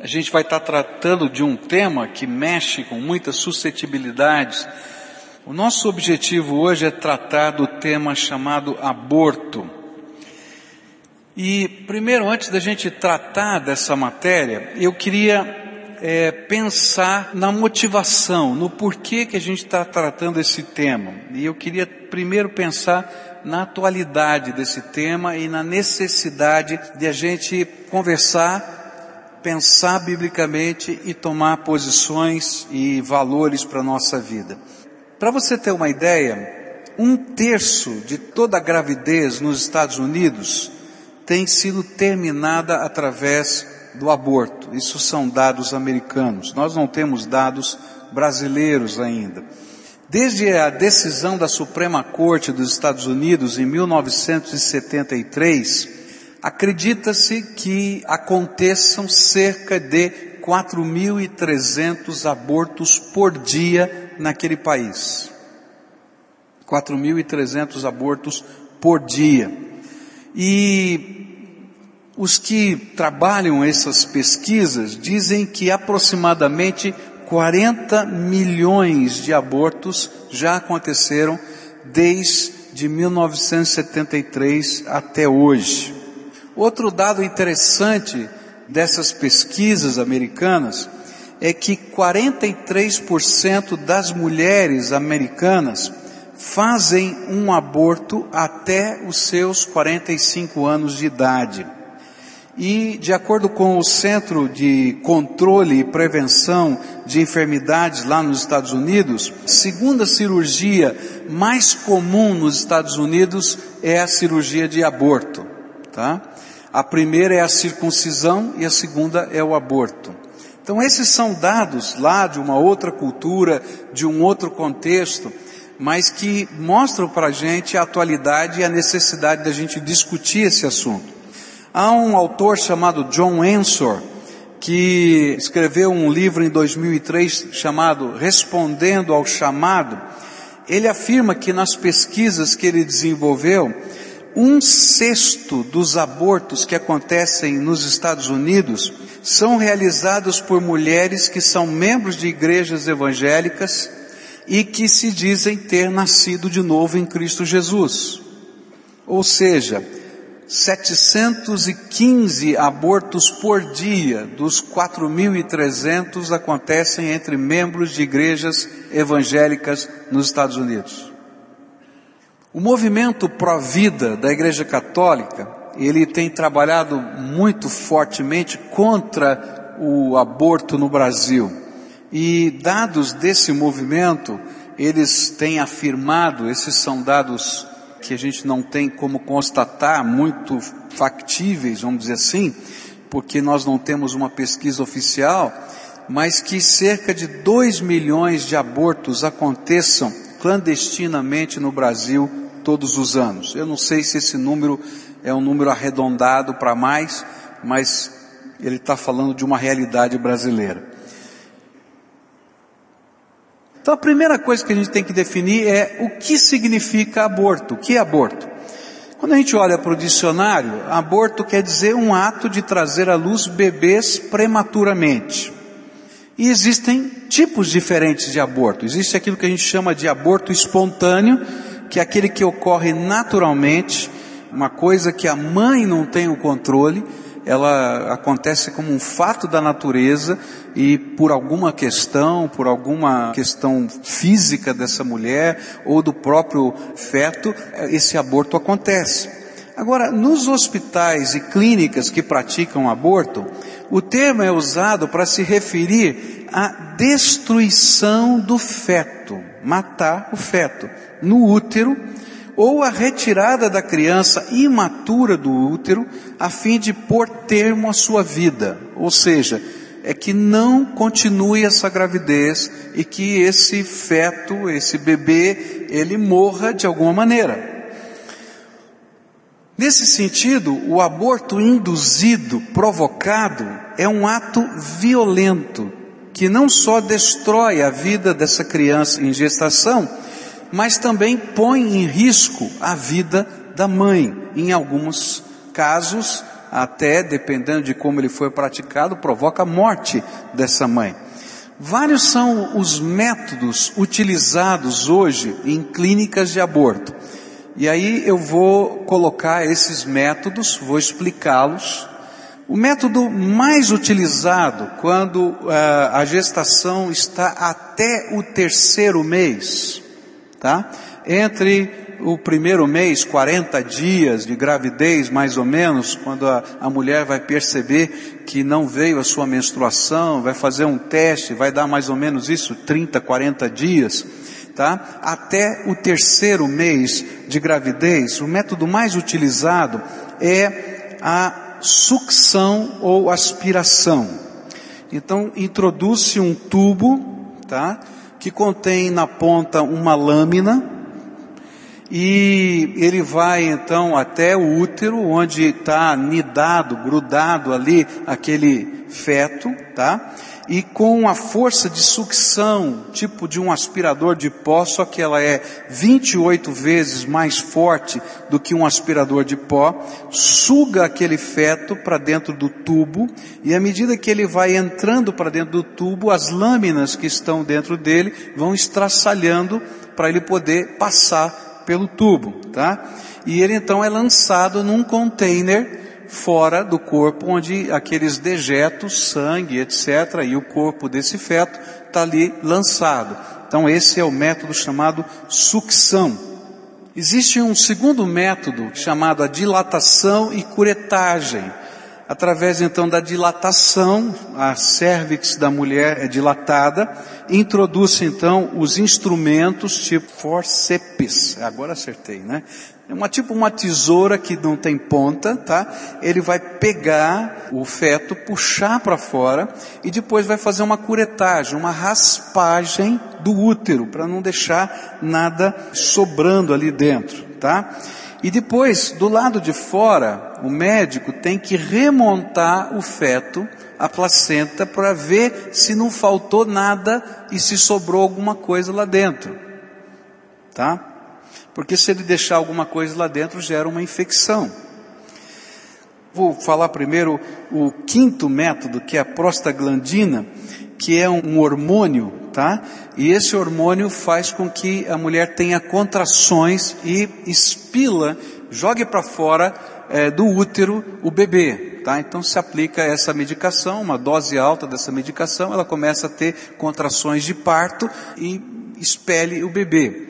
A gente vai estar tratando de um tema que mexe com muitas suscetibilidades. O nosso objetivo hoje é tratar do tema chamado aborto. E primeiro, antes da gente tratar dessa matéria, eu queria é, pensar na motivação, no porquê que a gente está tratando esse tema. E eu queria primeiro pensar na atualidade desse tema e na necessidade de a gente conversar, pensar biblicamente e tomar posições e valores para a nossa vida. Para você ter uma ideia, um terço de toda a gravidez nos Estados Unidos tem sido terminada através do aborto. Isso são dados americanos. Nós não temos dados brasileiros ainda. Desde a decisão da Suprema Corte dos Estados Unidos em 1973, acredita-se que aconteçam cerca de 4.300 abortos por dia naquele país. 4.300 abortos por dia. E os que trabalham essas pesquisas dizem que aproximadamente 40 milhões de abortos já aconteceram desde 1973 até hoje. Outro dado interessante dessas pesquisas americanas é que 43% das mulheres americanas fazem um aborto até os seus 45 anos de idade. E, de acordo com o Centro de Controle e Prevenção de Enfermidades lá nos Estados Unidos, segunda cirurgia mais comum nos Estados Unidos é a cirurgia de aborto, tá? A primeira é a circuncisão e a segunda é o aborto. Então esses são dados lá de uma outra cultura, de um outro contexto, mas que mostram para a gente a atualidade e a necessidade da gente discutir esse assunto. Há um autor chamado John Ensor, que escreveu um livro em 2003 chamado Respondendo ao Chamado. Ele afirma que nas pesquisas que ele desenvolveu, um sexto dos abortos que acontecem nos Estados Unidos são realizados por mulheres que são membros de igrejas evangélicas e que se dizem ter nascido de novo em Cristo Jesus. Ou seja, 715 abortos por dia dos 4.300 acontecem entre membros de igrejas evangélicas nos Estados Unidos. O movimento pró-vida da Igreja Católica, ele tem trabalhado muito fortemente contra o aborto no Brasil. E dados desse movimento, eles têm afirmado, esses são dados que a gente não tem como constatar, muito factíveis, vamos dizer assim, porque nós não temos uma pesquisa oficial, mas que cerca de 2 milhões de abortos aconteçam clandestinamente no Brasil todos os anos. Eu não sei se esse número é um número arredondado para mais, mas ele está falando de uma realidade brasileira. Então a primeira coisa que a gente tem que definir é o que significa aborto. O que é aborto? Quando a gente olha para o dicionário, aborto quer dizer um ato de trazer à luz bebês prematuramente. E existem tipos diferentes de aborto. Existe aquilo que a gente chama de aborto espontâneo, que é aquele que ocorre naturalmente, uma coisa que a mãe não tem o controle, ela acontece como um fato da natureza e por alguma questão, por alguma questão física dessa mulher ou do próprio feto, esse aborto acontece. Agora, nos hospitais e clínicas que praticam aborto, o termo é usado para se referir à destruição do feto, matar o feto no útero ou a retirada da criança imatura do útero a fim de pôr termo à sua vida, ou seja, é que não continue essa gravidez e que esse feto, esse bebê, ele morra de alguma maneira. Nesse sentido, o aborto induzido, provocado, é um ato violento que não só destrói a vida dessa criança em gestação, mas também põe em risco a vida da mãe. Em alguns casos, até, dependendo de como ele foi praticado, provoca a morte dessa mãe. Vários são os métodos utilizados hoje em clínicas de aborto. E aí eu vou colocar esses métodos, vou explicá-los. O método mais utilizado quando uh, a gestação está até o terceiro mês, tá? Entre o primeiro mês, 40 dias de gravidez, mais ou menos, quando a, a mulher vai perceber que não veio a sua menstruação, vai fazer um teste, vai dar mais ou menos isso, 30, 40 dias, tá? Até o terceiro mês de gravidez, o método mais utilizado é a sucção ou aspiração. Então, introduz-se um tubo, tá? Que contém na ponta uma lâmina, e ele vai então até o útero, onde está nidado, grudado ali aquele feto, tá? E com a força de sucção, tipo de um aspirador de pó, só que ela é 28 vezes mais forte do que um aspirador de pó, suga aquele feto para dentro do tubo, e à medida que ele vai entrando para dentro do tubo, as lâminas que estão dentro dele vão estraçalhando para ele poder passar pelo tubo, tá? E ele então é lançado num container fora do corpo, onde aqueles dejetos, sangue, etc., e o corpo desse feto está ali lançado. Então esse é o método chamado sucção. Existe um segundo método chamado a dilatação e curetagem. Através então da dilatação, a cervix da mulher é dilatada, introduz então os instrumentos tipo forceps, agora acertei, né? É uma tipo uma tesoura que não tem ponta, tá? Ele vai pegar o feto, puxar para fora e depois vai fazer uma curetagem, uma raspagem do útero para não deixar nada sobrando ali dentro, tá? E depois, do lado de fora, o médico tem que remontar o feto, a placenta, para ver se não faltou nada e se sobrou alguma coisa lá dentro. Tá? Porque se ele deixar alguma coisa lá dentro, gera uma infecção. Vou falar primeiro o quinto método, que é a prostaglandina, que é um hormônio, tá? E esse hormônio faz com que a mulher tenha contrações e expila, jogue para fora é, do útero o bebê, tá? Então se aplica essa medicação, uma dose alta dessa medicação, ela começa a ter contrações de parto e expele o bebê.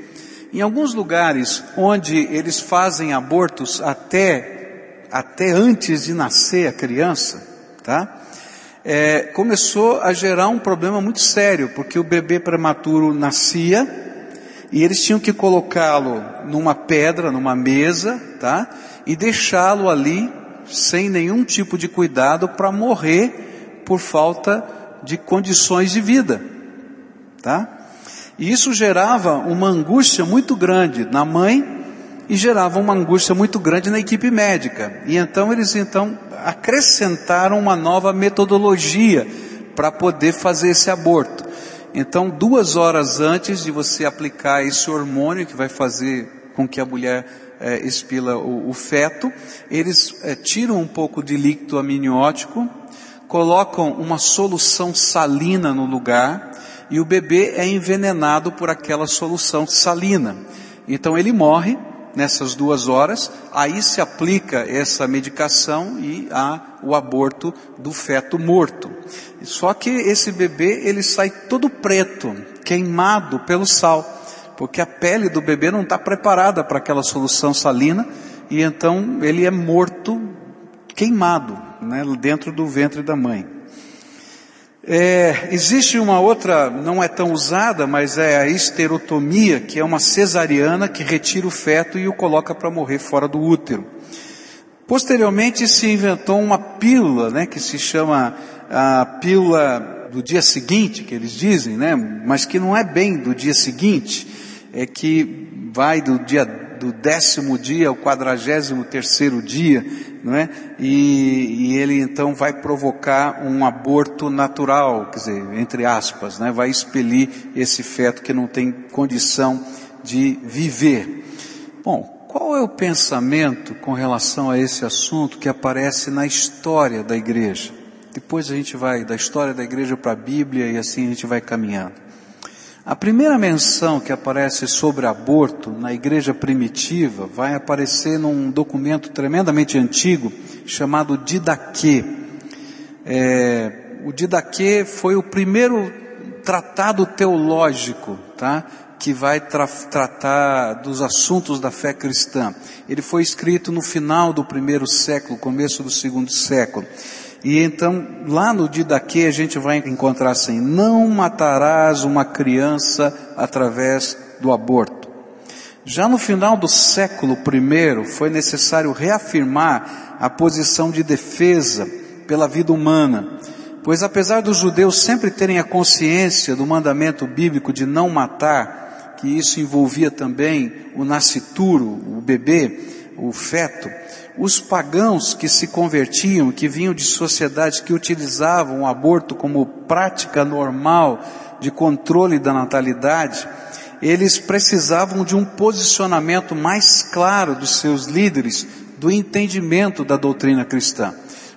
Em alguns lugares onde eles fazem abortos até até antes de nascer a criança, tá? é, começou a gerar um problema muito sério, porque o bebê prematuro nascia e eles tinham que colocá-lo numa pedra, numa mesa, tá? E deixá-lo ali sem nenhum tipo de cuidado para morrer por falta de condições de vida, tá? E isso gerava uma angústia muito grande na mãe e gerava uma angústia muito grande na equipe médica. E então eles então acrescentaram uma nova metodologia para poder fazer esse aborto. Então, duas horas antes de você aplicar esse hormônio que vai fazer com que a mulher é, expila o, o, feto, eles é, tiram um pouco de líquido amniótico, colocam uma solução salina no lugar e o bebê é envenenado por aquela solução salina. Então ele morre nessas duas horas, aí se aplica essa medicação e há o aborto do feto morto. Só que esse bebê ele sai todo preto, queimado pelo sal, porque a pele do bebê não está preparada para aquela solução salina e então ele é morto, queimado, né, dentro do ventre da mãe. É, existe uma outra, não é tão usada, mas é a esterotomia, que é uma cesariana que retira o feto e o coloca para morrer fora do útero. Posteriormente se inventou uma pílula, né, que se chama a pílula do dia seguinte, que eles dizem, né, mas que não é bem do dia seguinte, é que vai do dia do décimo dia ao quadragésimo terceiro dia, não é? E, e, ele então vai provocar um aborto natural, quer dizer, entre aspas, né? Vai expelir esse feto que não tem condição de viver. Bom, qual é o pensamento com relação a esse assunto que aparece na história da igreja? Depois a gente vai da história da igreja para a Bíblia e assim a gente vai caminhando. A primeira menção que aparece sobre aborto na igreja primitiva vai aparecer num documento tremendamente antigo chamado Didaquê. É, o Didaquê foi o primeiro tratado teológico, tá? que vai tra tratar dos assuntos da fé cristã. Ele foi escrito no final do primeiro século, começo do segundo século. E então, lá no Didaquê, a gente vai encontrar assim: não matarás uma criança através do aborto. Já no final do século I, foi necessário reafirmar a posição de defesa pela vida humana, pois apesar dos judeus sempre terem a consciência do mandamento bíblico de não matar, que isso envolvia também o nascituro, o bebê, o feto, os pagãos que se convertiam, que vinham de sociedades que utilizavam o aborto como prática normal de controle da natalidade, eles precisavam de um posicionamento mais claro dos seus líderes do entendimento da doutrina cristã.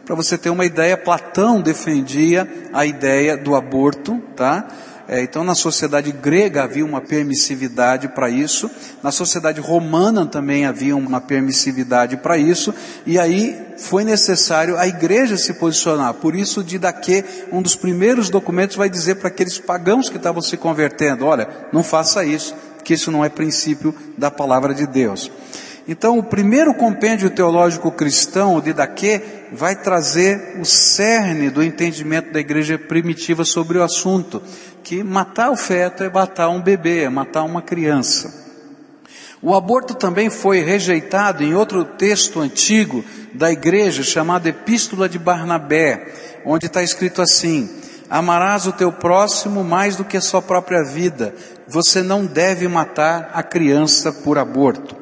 Para você ter uma ideia, Platão defendia a ideia do aborto, tá? É, então, na sociedade grega havia uma permissividade para isso, na sociedade romana também havia uma permissividade para isso, e aí foi necessário a igreja se posicionar. Por isso, Didaquê, um dos primeiros documentos, vai dizer para aqueles pagãos que estavam se convertendo: olha, não faça isso, que isso não é princípio da palavra de Deus. Então, o primeiro compêndio teológico cristão, o Didaquê, vai trazer o cerne do entendimento da igreja primitiva sobre o assunto que matar o feto é matar um bebê, é matar uma criança. O aborto também foi rejeitado em outro texto antigo da igreja chamado Epístola de Barnabé, onde está escrito assim: Amarás o teu próximo mais do que a sua própria vida. Você não deve matar a criança por aborto.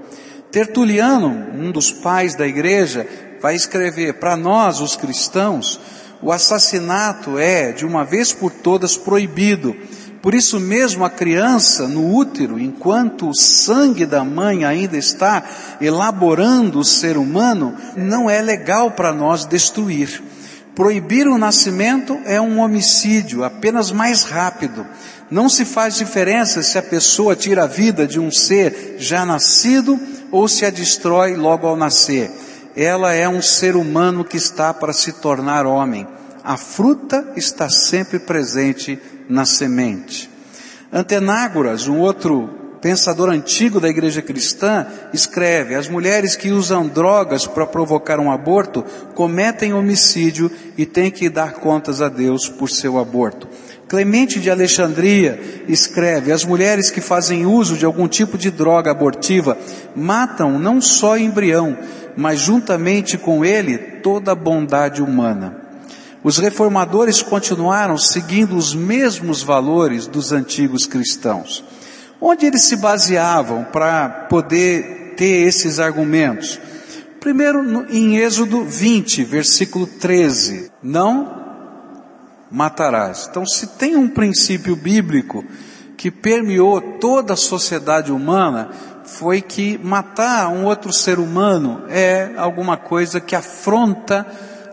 Tertuliano, um dos pais da igreja, vai escrever: para nós, os cristãos, o assassinato é, de uma vez por todas, proibido. Por isso mesmo a criança no útero, enquanto o sangue da mãe ainda está elaborando o ser humano, não é legal para nós destruir. Proibir o nascimento é um homicídio, apenas mais rápido. Não se faz diferença se a pessoa tira a vida de um ser já nascido ou se a destrói logo ao nascer ela é um ser humano que está para se tornar homem. A fruta está sempre presente na semente. Antenágoras, um outro pensador antigo da igreja cristã, escreve: as mulheres que usam drogas para provocar um aborto cometem homicídio e têm que dar contas a Deus por seu aborto. Clemente de Alexandria escreve: as mulheres que fazem uso de algum tipo de droga abortiva matam não só embrião, mas juntamente com ele toda a bondade humana. Os reformadores continuaram seguindo os mesmos valores dos antigos cristãos. Onde eles se baseavam para poder ter esses argumentos? Primeiro, em Êxodo 20, versículo 13: Não matarás. Então, se tem um princípio bíblico que permeou toda a sociedade humana, foi que matar um outro ser humano é alguma coisa que afronta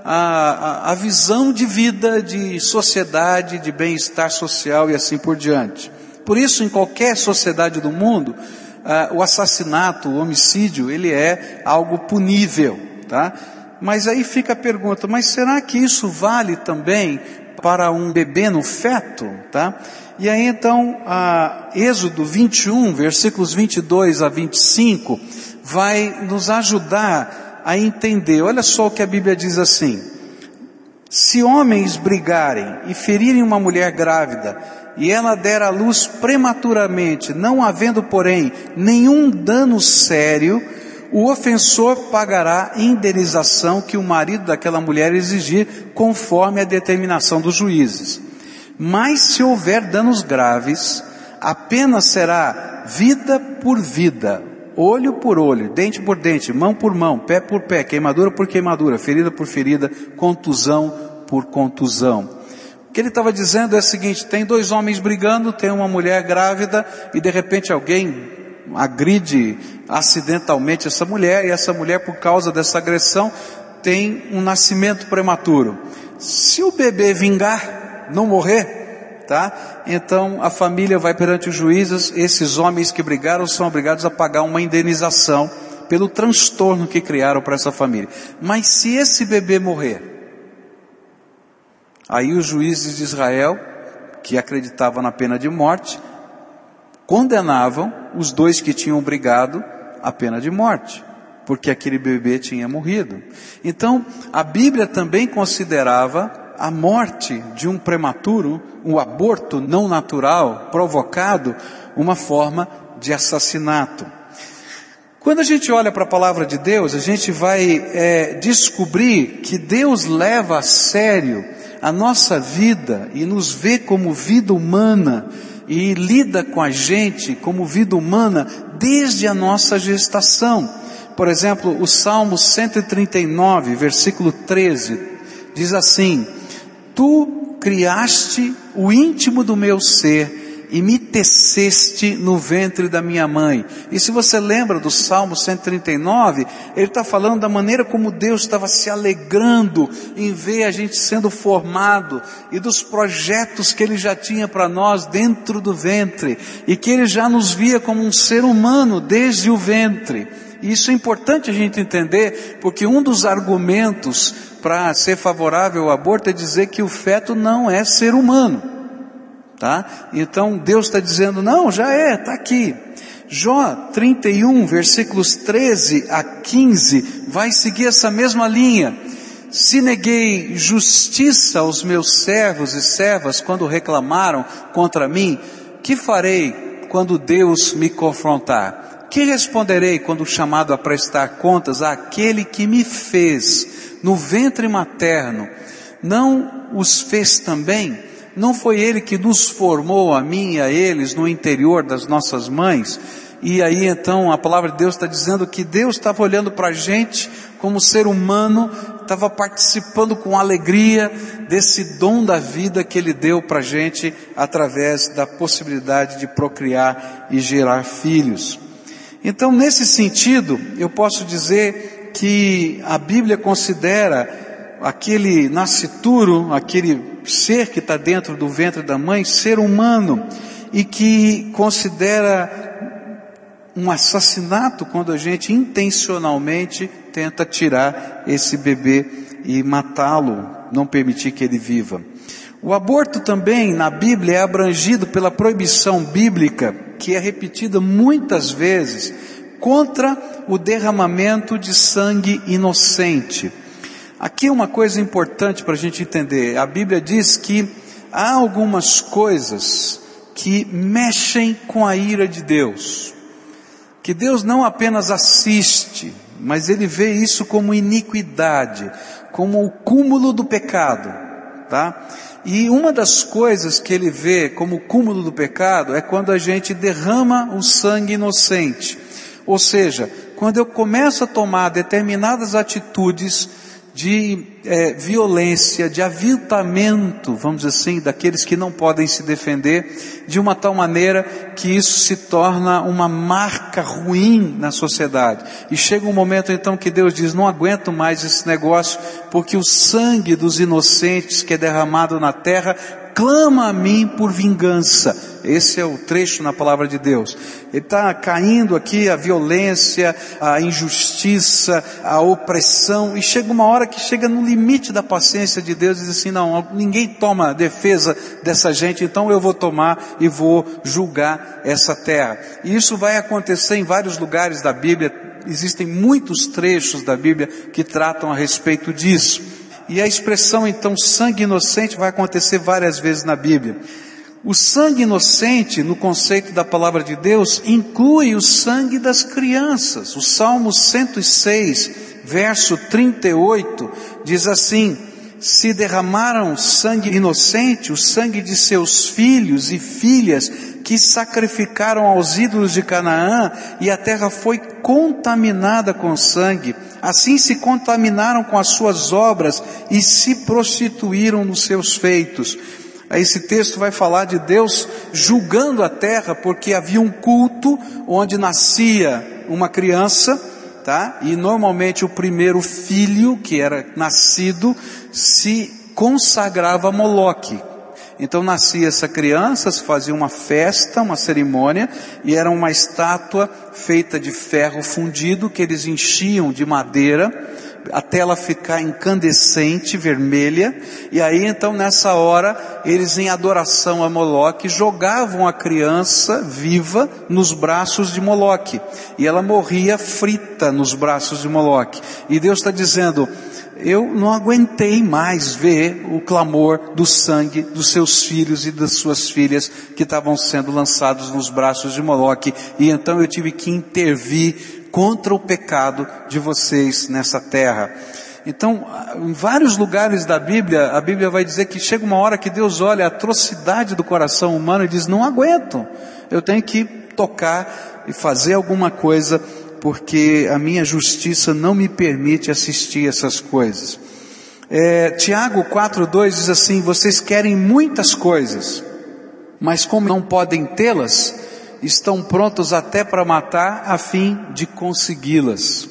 a, a, a visão de vida, de sociedade, de bem-estar social e assim por diante. Por isso, em qualquer sociedade do mundo, uh, o assassinato, o homicídio, ele é algo punível, tá? Mas aí fica a pergunta, mas será que isso vale também para um bebê no feto, tá? E aí então, a Êxodo 21, versículos 22 a 25, vai nos ajudar a entender. Olha só o que a Bíblia diz assim: Se homens brigarem e ferirem uma mulher grávida, e ela der à luz prematuramente, não havendo, porém, nenhum dano sério, o ofensor pagará indenização que o marido daquela mulher exigir, conforme a determinação dos juízes. Mas se houver danos graves, a pena será vida por vida, olho por olho, dente por dente, mão por mão, pé por pé, queimadura por queimadura, ferida por ferida, contusão por contusão. O que ele estava dizendo é o seguinte: tem dois homens brigando, tem uma mulher grávida e de repente alguém agride acidentalmente essa mulher e essa mulher, por causa dessa agressão, tem um nascimento prematuro. Se o bebê vingar, não morrer, tá? Então a família vai perante os juízes, esses homens que brigaram são obrigados a pagar uma indenização pelo transtorno que criaram para essa família. Mas se esse bebê morrer, aí os juízes de Israel, que acreditavam na pena de morte, condenavam os dois que tinham brigado à pena de morte, porque aquele bebê tinha morrido. Então, a Bíblia também considerava a morte de um prematuro, um aborto não natural, provocado, uma forma de assassinato. Quando a gente olha para a palavra de Deus, a gente vai é, descobrir que Deus leva a sério a nossa vida e nos vê como vida humana e lida com a gente como vida humana desde a nossa gestação. Por exemplo, o Salmo 139, versículo 13, diz assim: Tu criaste o íntimo do meu ser e me teceste no ventre da minha mãe. E se você lembra do Salmo 139, ele está falando da maneira como Deus estava se alegrando em ver a gente sendo formado e dos projetos que ele já tinha para nós dentro do ventre e que ele já nos via como um ser humano desde o ventre. E isso é importante a gente entender, porque um dos argumentos para ser favorável ao aborto é dizer que o feto não é ser humano. Tá? Então Deus está dizendo, não, já é, está aqui. Jó 31, versículos 13 a 15, vai seguir essa mesma linha. Se neguei justiça aos meus servos e servas quando reclamaram contra mim, que farei quando Deus me confrontar? Que responderei quando chamado a prestar contas àquele que me fez no ventre materno? Não os fez também? Não foi Ele que nos formou, a mim e a eles, no interior das nossas mães? E aí então a palavra de Deus está dizendo que Deus estava olhando para a gente como ser humano, estava participando com alegria desse dom da vida que Ele deu para a gente através da possibilidade de procriar e gerar filhos. Então, nesse sentido, eu posso dizer que a Bíblia considera aquele nascituro, aquele ser que está dentro do ventre da mãe, ser humano, e que considera um assassinato quando a gente intencionalmente tenta tirar esse bebê e matá-lo, não permitir que ele viva. O aborto também na Bíblia é abrangido pela proibição bíblica, que é repetida muitas vezes, contra o derramamento de sangue inocente. Aqui é uma coisa importante para a gente entender. A Bíblia diz que há algumas coisas que mexem com a ira de Deus. Que Deus não apenas assiste, mas Ele vê isso como iniquidade, como o cúmulo do pecado, tá? E uma das coisas que Ele vê como o cúmulo do pecado é quando a gente derrama o sangue inocente. Ou seja, quando eu começo a tomar determinadas atitudes de é, violência, de aviltamento, vamos dizer assim, daqueles que não podem se defender, de uma tal maneira que isso se torna uma marca ruim na sociedade. E chega um momento então que Deus diz: não aguento mais esse negócio, porque o sangue dos inocentes que é derramado na terra clama a mim por vingança. Esse é o trecho na palavra de Deus. Ele está caindo aqui a violência, a injustiça, a opressão, e chega uma hora que chega no limite da paciência de Deus e diz assim, não, ninguém toma defesa dessa gente, então eu vou tomar e vou julgar essa terra. E isso vai acontecer em vários lugares da Bíblia, existem muitos trechos da Bíblia que tratam a respeito disso. E a expressão então sangue inocente vai acontecer várias vezes na Bíblia. O sangue inocente, no conceito da palavra de Deus, inclui o sangue das crianças. O Salmo 106, verso 38, diz assim: Se derramaram sangue inocente, o sangue de seus filhos e filhas que sacrificaram aos ídolos de Canaã, e a terra foi contaminada com sangue. Assim se contaminaram com as suas obras e se prostituíram nos seus feitos. Esse texto vai falar de Deus julgando a terra porque havia um culto onde nascia uma criança, tá? E normalmente o primeiro filho que era nascido se consagrava a Moloque. Então nascia essa criança, se fazia uma festa, uma cerimônia, e era uma estátua feita de ferro fundido que eles enchiam de madeira até ela ficar incandescente, vermelha, e aí então nessa hora, eles em adoração a Moloque, jogavam a criança viva nos braços de Moloque, e ela morria frita nos braços de Moloque. E Deus está dizendo, eu não aguentei mais ver o clamor do sangue dos seus filhos e das suas filhas que estavam sendo lançados nos braços de Moloque, e então eu tive que intervir contra o pecado de vocês nessa terra. Então, em vários lugares da Bíblia, a Bíblia vai dizer que chega uma hora que Deus olha a atrocidade do coração humano e diz: não aguento, eu tenho que tocar e fazer alguma coisa, porque a minha justiça não me permite assistir essas coisas. É, Tiago 4,2 diz assim: vocês querem muitas coisas, mas como não podem tê-las, estão prontos até para matar a fim de consegui-las.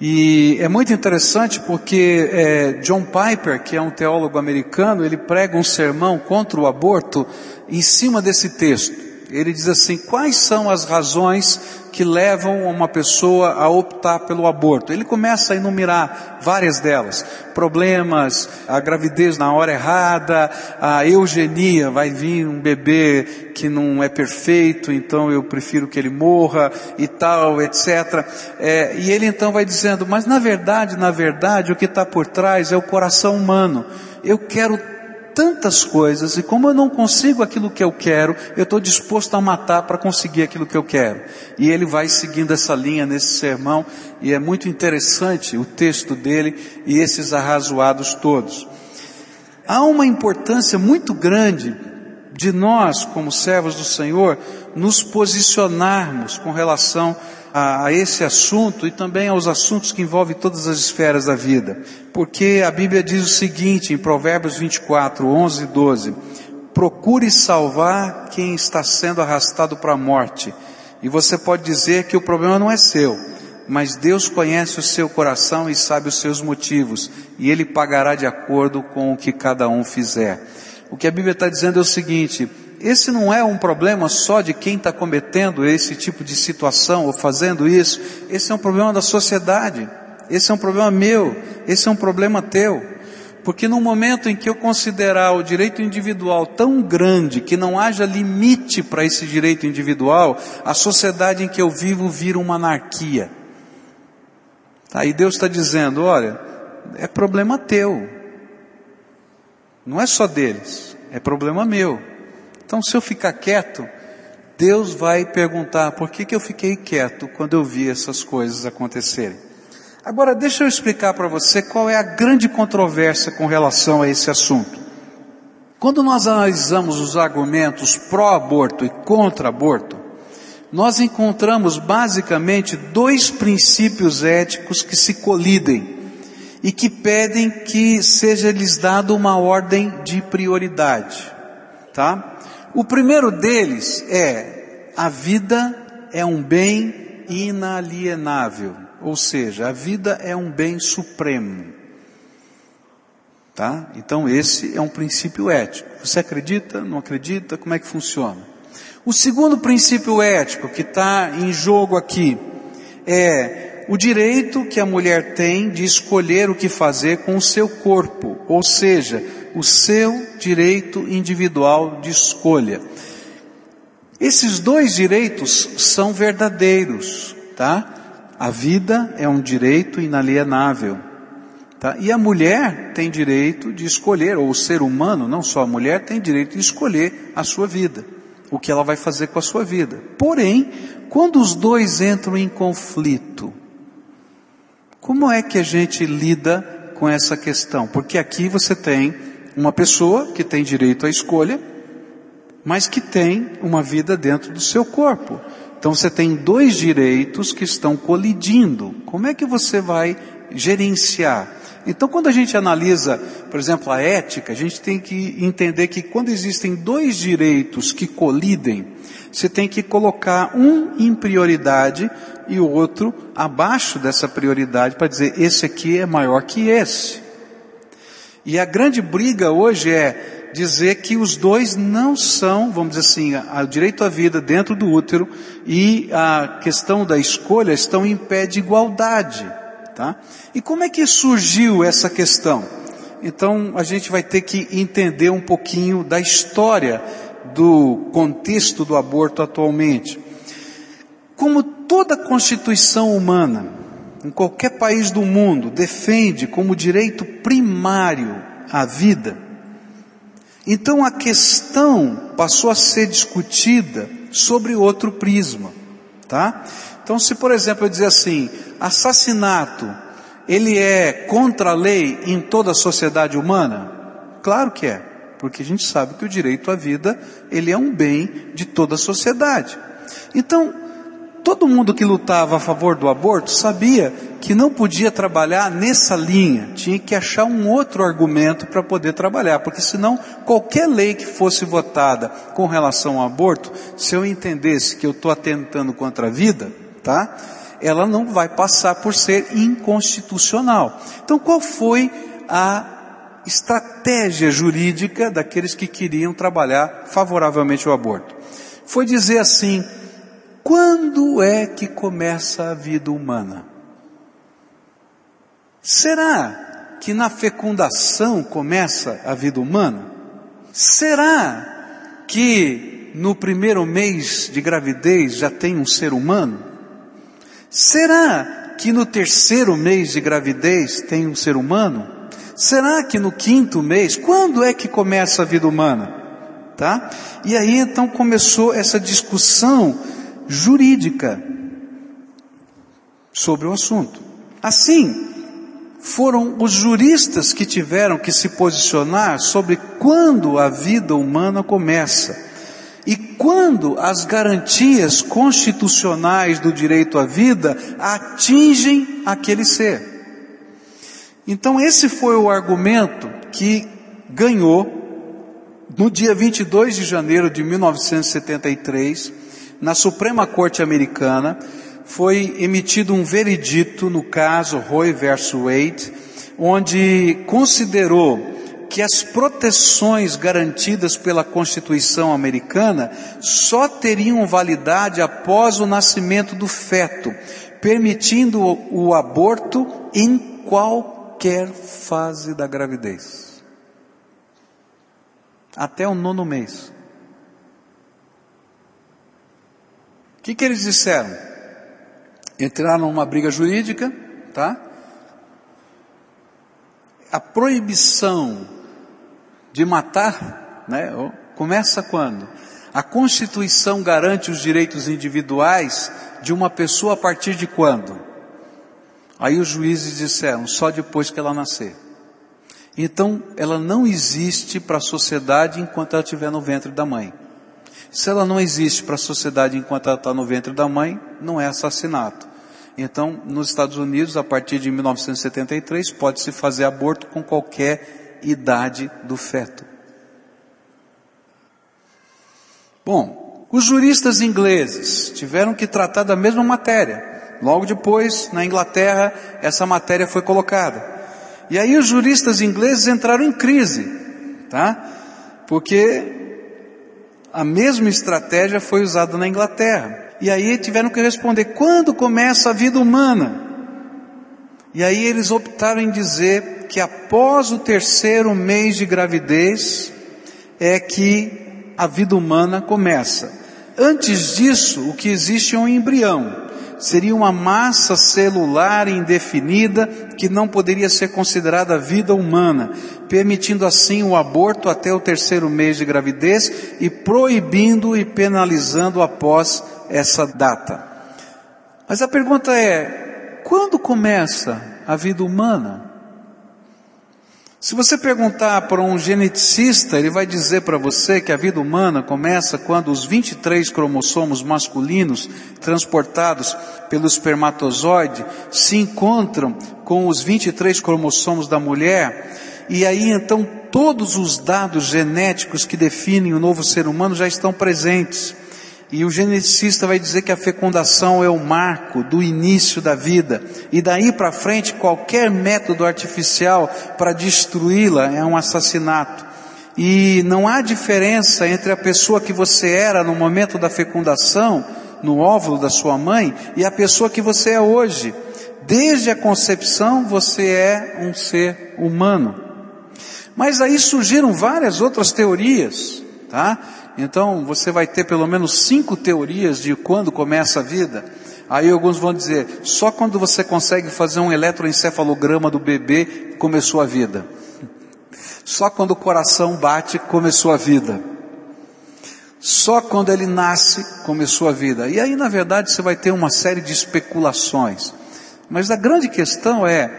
E é muito interessante porque é, John Piper, que é um teólogo americano, ele prega um sermão contra o aborto em cima desse texto. Ele diz assim: quais são as razões que levam uma pessoa a optar pelo aborto. Ele começa a enumerar várias delas. Problemas, a gravidez na hora errada, a eugenia, vai vir um bebê que não é perfeito, então eu prefiro que ele morra e tal, etc. É, e ele então vai dizendo, mas na verdade, na verdade, o que está por trás é o coração humano. Eu quero tantas coisas e como eu não consigo aquilo que eu quero, eu estou disposto a matar para conseguir aquilo que eu quero. E ele vai seguindo essa linha nesse sermão e é muito interessante o texto dele e esses arrazoados todos. Há uma importância muito grande de nós, como servos do Senhor, nos posicionarmos com relação a, a, esse assunto e também aos assuntos que envolvem todas as esferas da vida. Porque a Bíblia diz o seguinte em Provérbios 24, 11 e 12: Procure salvar quem está sendo arrastado para a morte. E você pode dizer que o problema não é seu, mas Deus conhece o seu coração e sabe os seus motivos, e Ele pagará de acordo com o que cada um fizer. O que a Bíblia está dizendo é o seguinte, esse não é um problema só de quem está cometendo esse tipo de situação ou fazendo isso. Esse é um problema da sociedade. Esse é um problema meu. Esse é um problema teu. Porque no momento em que eu considerar o direito individual tão grande que não haja limite para esse direito individual, a sociedade em que eu vivo vira uma anarquia. Aí tá? Deus está dizendo: olha, é problema teu. Não é só deles, é problema meu. Então, se eu ficar quieto, Deus vai perguntar por que, que eu fiquei quieto quando eu vi essas coisas acontecerem. Agora, deixa eu explicar para você qual é a grande controvérsia com relação a esse assunto. Quando nós analisamos os argumentos pró-aborto e contra-aborto, nós encontramos basicamente dois princípios éticos que se colidem e que pedem que seja lhes dado uma ordem de prioridade, tá? O primeiro deles é a vida é um bem inalienável, ou seja, a vida é um bem supremo. Tá? Então esse é um princípio ético. Você acredita? Não acredita? Como é que funciona? O segundo princípio ético que está em jogo aqui é o direito que a mulher tem de escolher o que fazer com o seu corpo, ou seja, o seu direito individual de escolha. Esses dois direitos são verdadeiros, tá? A vida é um direito inalienável, tá? E a mulher tem direito de escolher, ou o ser humano, não só a mulher, tem direito de escolher a sua vida, o que ela vai fazer com a sua vida. Porém, quando os dois entram em conflito, como é que a gente lida com essa questão? Porque aqui você tem uma pessoa que tem direito à escolha, mas que tem uma vida dentro do seu corpo. Então você tem dois direitos que estão colidindo. Como é que você vai gerenciar? Então, quando a gente analisa, por exemplo, a ética, a gente tem que entender que quando existem dois direitos que colidem, você tem que colocar um em prioridade e o outro abaixo dessa prioridade para dizer esse aqui é maior que esse. E a grande briga hoje é dizer que os dois não são, vamos dizer assim, o direito à vida dentro do útero e a questão da escolha estão em pé de igualdade, tá? E como é que surgiu essa questão? Então a gente vai ter que entender um pouquinho da história do contexto do aborto atualmente. Como toda constituição humana, em qualquer país do mundo, defende como direito primário a vida, então a questão passou a ser discutida sobre outro prisma, tá? Então se por exemplo eu dizer assim, assassinato, ele é contra a lei em toda a sociedade humana? Claro que é, porque a gente sabe que o direito à vida, ele é um bem de toda a sociedade. Então, todo mundo que lutava a favor do aborto sabia que não podia trabalhar nessa linha, tinha que achar um outro argumento para poder trabalhar, porque senão qualquer lei que fosse votada com relação ao aborto, se eu entendesse que eu estou atentando contra a vida, tá? Ela não vai passar por ser inconstitucional. Então qual foi a estratégia jurídica daqueles que queriam trabalhar favoravelmente o aborto? Foi dizer assim, quando é que começa a vida humana? Será que na fecundação começa a vida humana? Será que no primeiro mês de gravidez já tem um ser humano? Será que no terceiro mês de gravidez tem um ser humano? Será que no quinto mês? Quando é que começa a vida humana? Tá? E aí então começou essa discussão jurídica sobre o assunto. Assim, foram os juristas que tiveram que se posicionar sobre quando a vida humana começa e quando as garantias constitucionais do direito à vida atingem aquele ser. Então, esse foi o argumento que ganhou no dia 22 de janeiro de 1973 na Suprema Corte Americana, foi emitido um veredito no caso Roe versus Wade, onde considerou que as proteções garantidas pela Constituição americana só teriam validade após o nascimento do feto, permitindo o, o aborto em qualquer fase da gravidez. Até o nono mês. que, que eles disseram? Entraram numa briga jurídica, tá? A proibição de matar, né? Começa quando? A Constituição garante os direitos individuais de uma pessoa a partir de quando? Aí os juízes disseram, só depois que ela nascer. Então, ela não existe para a sociedade enquanto ela estiver no ventre da mãe. Se ela não existe para a sociedade enquanto ela está no ventre da mãe, não é assassinato. Então, nos Estados Unidos, a partir de 1973, pode-se fazer aborto com qualquer idade do feto. Bom, os juristas ingleses tiveram que tratar da mesma matéria. Logo depois, na Inglaterra, essa matéria foi colocada. E aí os juristas ingleses entraram em crise, tá? Porque a mesma estratégia foi usada na Inglaterra. E aí tiveram que responder, quando começa a vida humana? E aí eles optaram em dizer que após o terceiro mês de gravidez é que a vida humana começa. Antes disso, o que existe é um embrião seria uma massa celular indefinida que não poderia ser considerada vida humana, permitindo assim o aborto até o terceiro mês de gravidez e proibindo e penalizando após essa data. Mas a pergunta é, quando começa a vida humana? Se você perguntar para um geneticista, ele vai dizer para você que a vida humana começa quando os 23 cromossomos masculinos transportados pelo espermatozoide se encontram com os 23 cromossomos da mulher, e aí então todos os dados genéticos que definem o novo ser humano já estão presentes. E o geneticista vai dizer que a fecundação é o marco do início da vida. E daí para frente, qualquer método artificial para destruí-la é um assassinato. E não há diferença entre a pessoa que você era no momento da fecundação, no óvulo da sua mãe, e a pessoa que você é hoje. Desde a concepção você é um ser humano. Mas aí surgiram várias outras teorias, tá? Então você vai ter pelo menos cinco teorias de quando começa a vida. Aí alguns vão dizer, só quando você consegue fazer um eletroencefalograma do bebê começou a vida. Só quando o coração bate começou a vida. Só quando ele nasce começou a vida. E aí na verdade você vai ter uma série de especulações. Mas a grande questão é,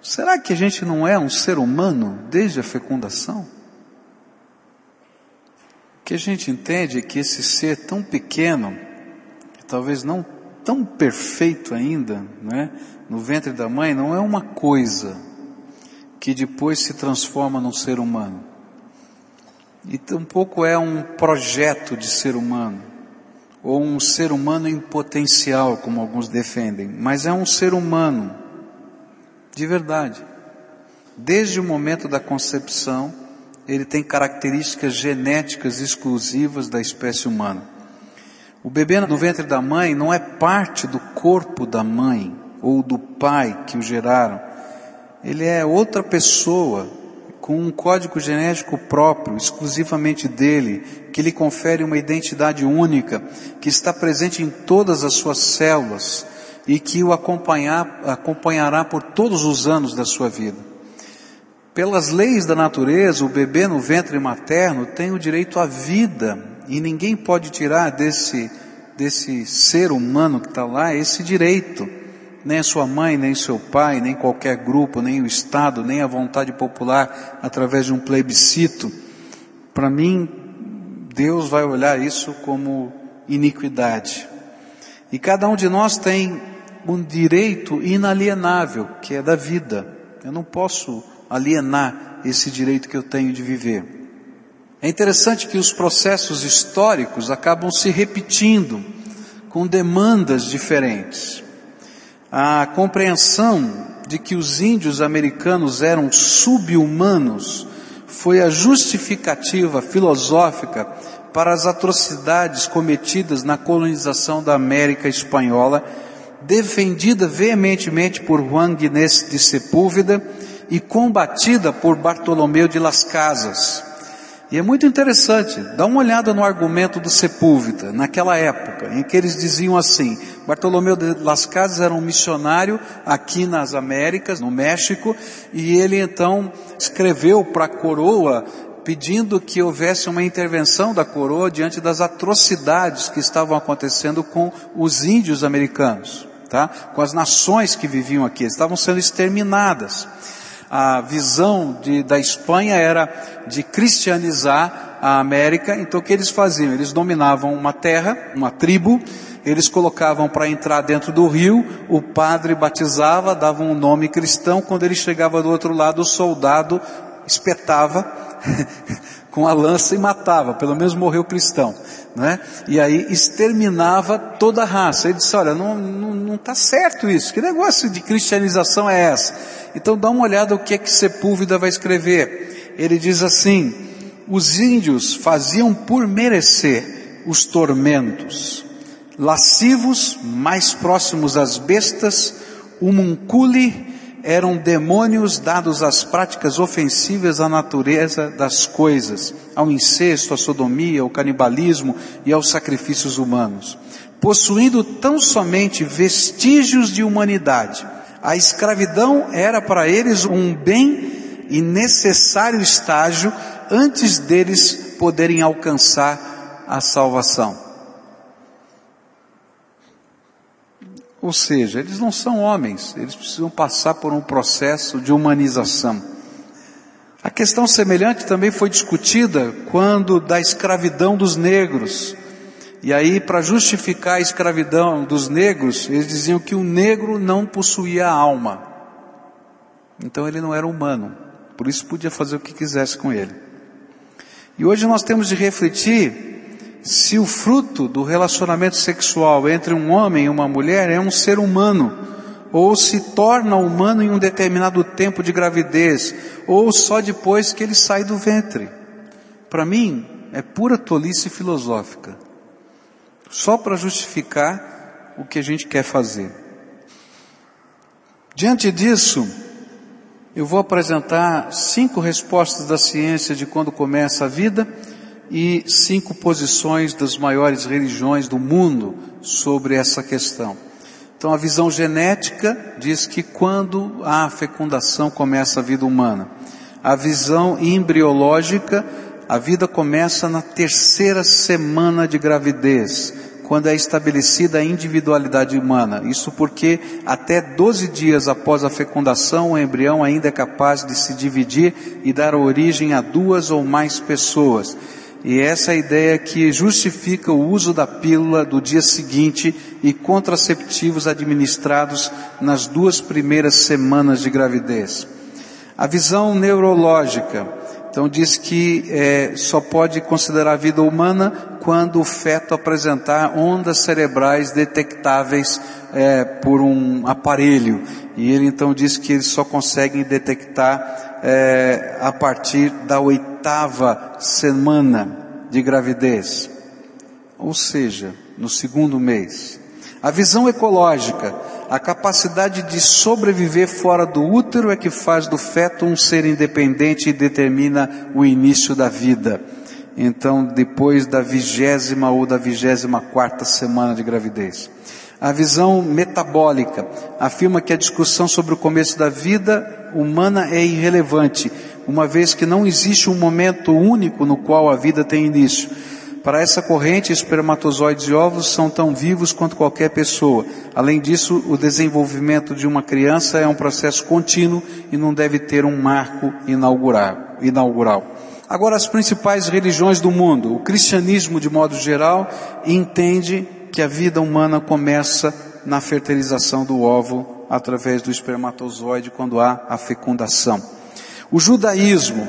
será que a gente não é um ser humano desde a fecundação? Que a gente entende que esse ser tão pequeno, talvez não tão perfeito ainda, né, no ventre da mãe, não é uma coisa que depois se transforma num ser humano. E tampouco é um projeto de ser humano, ou um ser humano em potencial, como alguns defendem, mas é um ser humano, de verdade. Desde o momento da concepção, ele tem características genéticas exclusivas da espécie humana. O bebê no ventre da mãe não é parte do corpo da mãe ou do pai que o geraram. Ele é outra pessoa com um código genético próprio, exclusivamente dele, que lhe confere uma identidade única, que está presente em todas as suas células e que o acompanhará por todos os anos da sua vida. Pelas leis da natureza, o bebê no ventre materno tem o direito à vida e ninguém pode tirar desse, desse ser humano que está lá esse direito. Nem a sua mãe, nem seu pai, nem qualquer grupo, nem o Estado, nem a vontade popular através de um plebiscito. Para mim, Deus vai olhar isso como iniquidade. E cada um de nós tem um direito inalienável, que é da vida. Eu não posso alienar esse direito que eu tenho de viver. É interessante que os processos históricos acabam se repetindo com demandas diferentes. A compreensão de que os índios americanos eram subhumanos foi a justificativa filosófica para as atrocidades cometidas na colonização da América espanhola, defendida veementemente por Juan Guinness de Sepúlveda e combatida por Bartolomeu de Las Casas. E é muito interessante, dá uma olhada no argumento do Sepúlveda, naquela época, em que eles diziam assim, Bartolomeu de Las Casas era um missionário aqui nas Américas, no México, e ele então escreveu para a coroa pedindo que houvesse uma intervenção da coroa diante das atrocidades que estavam acontecendo com os índios americanos, tá? Com as nações que viviam aqui, estavam sendo exterminadas a visão de, da Espanha era de cristianizar a América, então o que eles faziam? Eles dominavam uma terra, uma tribo, eles colocavam para entrar dentro do rio, o padre batizava, dava um nome cristão, quando ele chegava do outro lado, o soldado espetava com a lança e matava, pelo menos morreu cristão, né? E aí exterminava toda a raça. Ele disse, olha, não, não, não tá certo isso, que negócio de cristianização é essa? Então dá uma olhada o que é que Sepúlveda vai escrever. Ele diz assim, os índios faziam por merecer os tormentos, lascivos, mais próximos às bestas, o munculi, eram demônios dados às práticas ofensivas à natureza das coisas, ao incesto, à sodomia, ao canibalismo e aos sacrifícios humanos. Possuindo tão somente vestígios de humanidade, a escravidão era para eles um bem e necessário estágio antes deles poderem alcançar a salvação. Ou seja, eles não são homens, eles precisam passar por um processo de humanização. A questão semelhante também foi discutida quando da escravidão dos negros. E aí, para justificar a escravidão dos negros, eles diziam que o negro não possuía alma. Então ele não era humano. Por isso podia fazer o que quisesse com ele. E hoje nós temos de refletir se o fruto do relacionamento sexual entre um homem e uma mulher é um ser humano ou se torna humano em um determinado tempo de gravidez, ou só depois que ele sai do ventre. Para mim, é pura tolice filosófica. Só para justificar o que a gente quer fazer. Diante disso, eu vou apresentar cinco respostas da ciência de quando começa a vida e cinco posições das maiores religiões do mundo sobre essa questão. Então a visão genética diz que quando há fecundação começa a vida humana. A visão embriológica, a vida começa na terceira semana de gravidez, quando é estabelecida a individualidade humana. Isso porque até 12 dias após a fecundação, o embrião ainda é capaz de se dividir e dar origem a duas ou mais pessoas. E essa é a ideia que justifica o uso da pílula do dia seguinte e contraceptivos administrados nas duas primeiras semanas de gravidez. A visão neurológica, então diz que é, só pode considerar a vida humana quando o feto apresentar ondas cerebrais detectáveis é, por um aparelho. E ele então diz que eles só conseguem detectar é, a partir da oitava semana de gravidez, ou seja, no segundo mês. A visão ecológica, a capacidade de sobreviver fora do útero é que faz do feto um ser independente e determina o início da vida. Então, depois da vigésima ou da vigésima quarta semana de gravidez. A visão metabólica afirma que a discussão sobre o começo da vida humana é irrelevante, uma vez que não existe um momento único no qual a vida tem início. Para essa corrente, espermatozoides e óvulos são tão vivos quanto qualquer pessoa. Além disso, o desenvolvimento de uma criança é um processo contínuo e não deve ter um marco inaugural. Agora, as principais religiões do mundo. O cristianismo, de modo geral, entende que a vida humana começa na fertilização do óvulo através do espermatozoide quando há a fecundação. O judaísmo,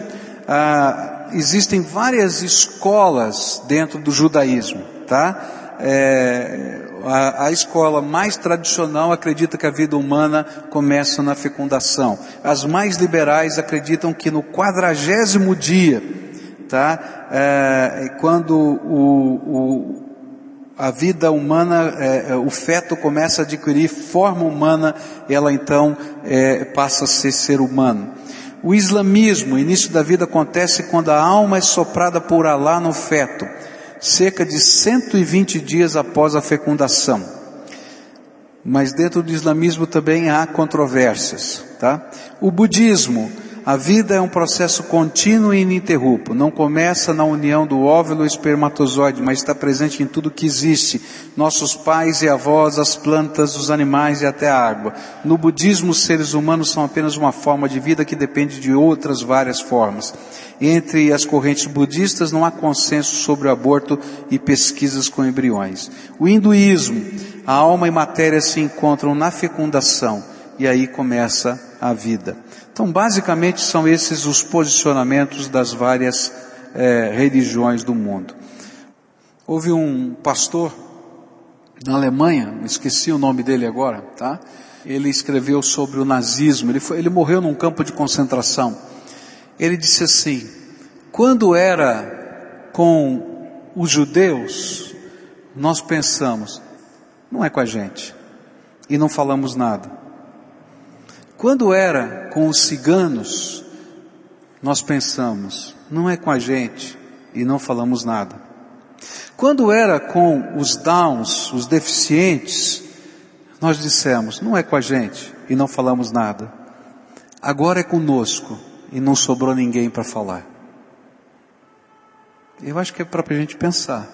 ah, existem várias escolas dentro do judaísmo, tá? É, a, a, escola mais tradicional acredita que a vida humana começa na fecundação. As mais liberais acreditam que no quadragésimo dia, tá? É, quando o, o a vida humana, é, é, o feto começa a adquirir forma humana, ela então é, passa a ser ser humano. O islamismo, o início da vida acontece quando a alma é soprada por Alá no feto, cerca de 120 dias após a fecundação. Mas dentro do islamismo também há controvérsias, tá? O budismo, a vida é um processo contínuo e ininterrupto. Não começa na união do óvulo e espermatozoide, mas está presente em tudo que existe. Nossos pais e avós, as plantas, os animais e até a água. No budismo, os seres humanos são apenas uma forma de vida que depende de outras várias formas. Entre as correntes budistas não há consenso sobre o aborto e pesquisas com embriões. O hinduísmo, a alma e matéria se encontram na fecundação e aí começa a vida. Então, basicamente, são esses os posicionamentos das várias é, religiões do mundo. Houve um pastor na Alemanha, esqueci o nome dele agora, tá? Ele escreveu sobre o nazismo. Ele, foi, ele morreu num campo de concentração. Ele disse assim: quando era com os judeus, nós pensamos, não é com a gente, e não falamos nada. Quando era com os ciganos, nós pensamos, não é com a gente e não falamos nada. Quando era com os downs, os deficientes, nós dissemos, não é com a gente e não falamos nada. Agora é conosco e não sobrou ninguém para falar. Eu acho que é para a gente pensar.